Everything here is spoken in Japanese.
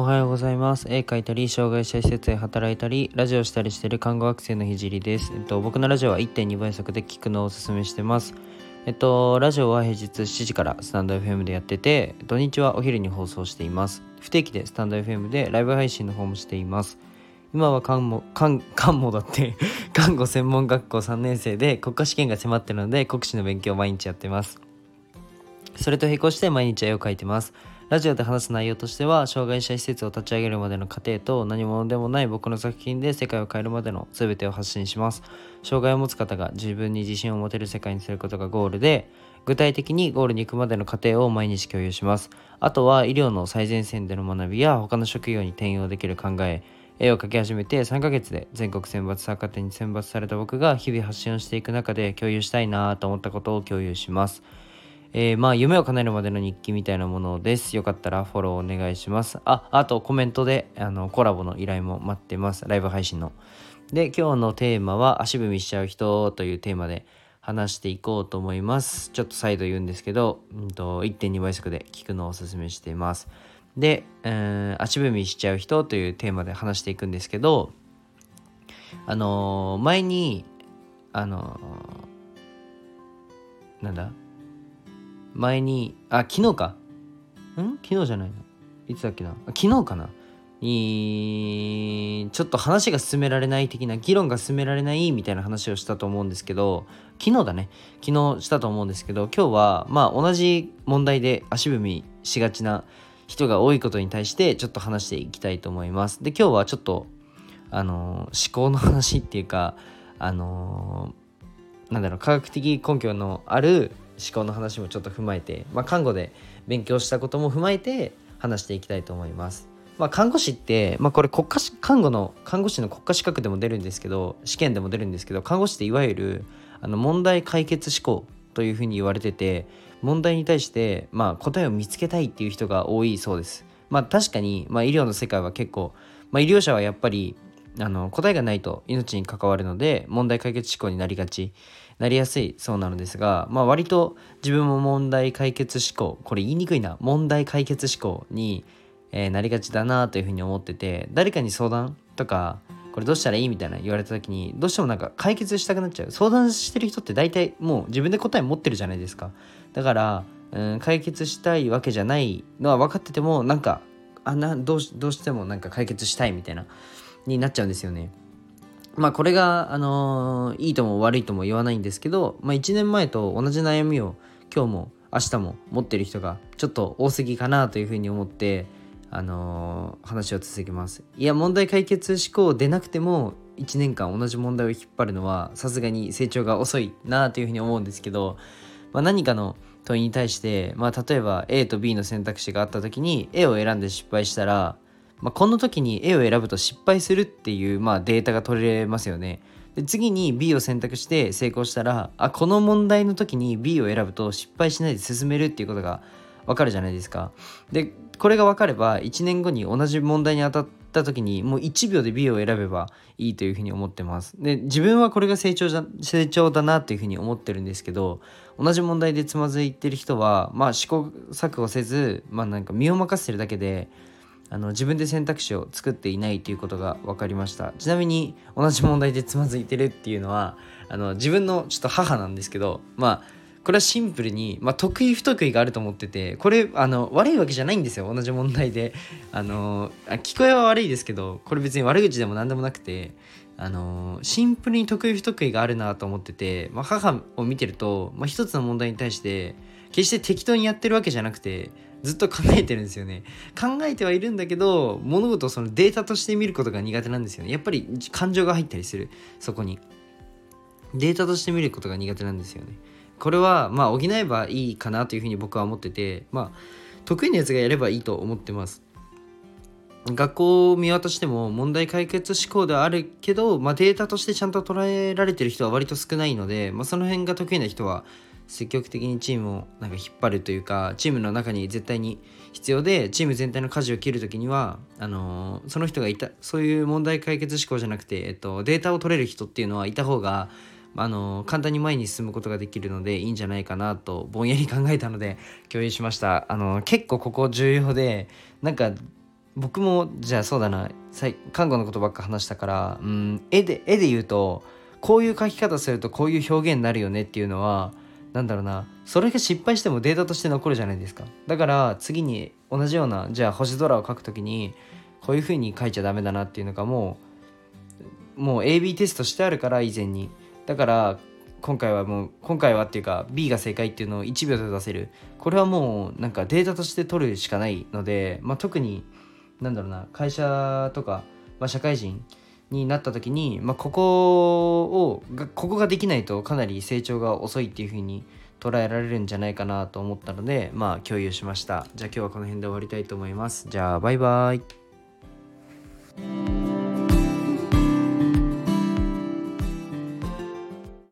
おはようございます。絵描いたり、障害者施設で働いたり、ラジオしたりしている看護学生のひじりです。えっと、僕のラジオは1.2倍速で聞くのをおすすめしてます。えっと、ラジオは平日7時からスタンド FM でやってて、土日はお昼に放送しています。不定期でスタンド FM でライブ配信の方もしています。今は看護、看、看護だって 看護専門学校3年生で国家試験が迫ってるので、国試の勉強を毎日やってます。それと並行して毎日絵を描いてます。ラジオで話す内容としては、障害者施設を立ち上げるまでの過程と何者でもない僕の作品で世界を変えるまでの全てを発信します。障害を持つ方が自分に自信を持てる世界にすることがゴールで、具体的にゴールに行くまでの過程を毎日共有します。あとは医療の最前線での学びや他の職業に転用できる考え、絵を描き始めて3ヶ月で全国選抜作家展に選抜された僕が日々発信をしていく中で共有したいなと思ったことを共有します。えー、まあ夢を叶えるまでの日記みたいなものです。よかったらフォローお願いします。あ、あとコメントであのコラボの依頼も待ってます。ライブ配信の。で、今日のテーマは足踏みしちゃう人というテーマで話していこうと思います。ちょっと再度言うんですけど、うんと、1.2倍速で聞くのをおすすめしています。で、えー、足踏みしちゃう人というテーマで話していくんですけど、あのー、前に、あのー、なんだ？前に、あ、昨日か。ん？昨日じゃないのいつだっけな昨日かなに、ちょっと話が進められない的な、議論が進められないみたいな話をしたと思うんですけど、昨日だね。昨日したと思うんですけど、今日は、まあ同じ問題で足踏みしがちな人が多いことに対してちょっと話していきたいと思います。で、今日はちょっと、あの思考の話っていうか、あのなんだろう、科学的根拠のある思考の話もちょっと踏まえて、まあ、看護で勉強したことも踏まえて話していきたいと思います。まあ、看護師って、まあ、これ国家看護の看護師の国家資格でも出るんですけど試験でも出るんですけど看護師っていわゆるあの問題解決思考というふうに言われてて問題に対して、まあ、答えを見つけたいっていう人が多いそうです。まあ、確かに、まあ、医療の世界は結構、まあ、医療者はやっぱりあの答えがないと命に関わるので問題解決思考になりがち。なりやすいそうなのですが、まあ、割と自分も問題解決思考これ言いにくいな。問題解決思考に、えー、なりがちだなというふうに思ってて誰かに相談とかこれどうしたらいいみたいな言われた時にどうしてもなんか解決したくなっちゃう。相談してる人って大体もう自分で答え持ってるじゃないですか。だからうん解決したいわけじゃないのは分かっててもなんかあなどうどうしてもなんか解決したいみたいな。になっちゃうんですよねまあこれが、あのー、いいとも悪いとも言わないんですけど、まあ、1年前と同じ悩みを今日も明日も持ってる人がちょっと多すぎかなというふうに思って、あのー、話を続けます。いや問題解決思考でなくても1年間同じ問題を引っ張るのはさすがに成長が遅いなというふうに思うんですけど、まあ、何かの問いに対して、まあ、例えば A と B の選択肢があった時に A を選んで失敗したらまあ、この時に A を選ぶと失敗するっていう、まあ、データが取れますよね。で次に B を選択して成功したらあこの問題の時に B を選ぶと失敗しないで進めるっていうことがわかるじゃないですか。でこれが分かれば1年後に同じ問題に当たった時にもう1秒で B を選べばいいというふうに思ってます。で自分はこれが成長だ成長だなっていうふうに思ってるんですけど同じ問題でつまずいてる人はまあ試行錯誤せずまあなんか身を任せてるだけであの自分で選択肢を作っていないということが分かりました。ちなみに同じ問題でつまずいてるっていうのはあの自分のちょっと母なんですけどまあこれはシンプルに、まあ、得意不得意があると思っててこれあの悪いわけじゃないんですよ。同じ問題で。あの聞こえは悪いですけどこれ別に悪口でも何でもなくてあのシンプルに得意不得意があるなと思ってて、まあ、母を見てると、まあ、一つの問題に対して決して適当にやってるわけじゃなくてずっと考えてるんですよね。考えてはいるんだけど物事をそのデータとして見ることが苦手なんですよね。やっぱり感情が入ったりする。そこに。データとして見ることが苦手なんですよね。これはまあ補えばいいかなというふうに僕は思っててまあ得意なやつがやればいいと思ってます。学校を見渡しても問題解決思考ではあるけど、まあ、データとしてちゃんと捉えられてる人は割と少ないので、まあ、その辺が得意な人は積極的にチームをなんか引っ張るというかチームの中に絶対に必要でチーム全体の舵を切る時にはあのー、その人がいたそういう問題解決思考じゃなくて、えっと、データを取れる人っていうのはいた方があのー、簡単に前に進むことができるのでいいんじゃないかなとぼんやり考えたので共有しました。あのー、結構ここ重要でなんか僕もじゃあそうだな看護のことばっか話したからうん絵で絵で言うとこういう書き方するとこういう表現になるよねっていうのは何だろうな。それが失敗してもデータとして残るじゃないですか。だから次に同じようなじゃあ星空を書くときにこういう風に書いちゃダメだなっていうのがもうもう AB テストしてあるから以前に。だから今回はもう今回はっていうか B が正解っていうのを1秒で出せる。これはもうなんかデータとして取るしかないので、まあ、特になんだろうな会社とか、まあ、社会人になった時に、まあ、ここをここができないとかなり成長が遅いっていう風に捉えられるんじゃないかなと思ったのでまあ共有しました。じゃあ今日はこの辺で終わりたいと思います。じゃあバイバイ。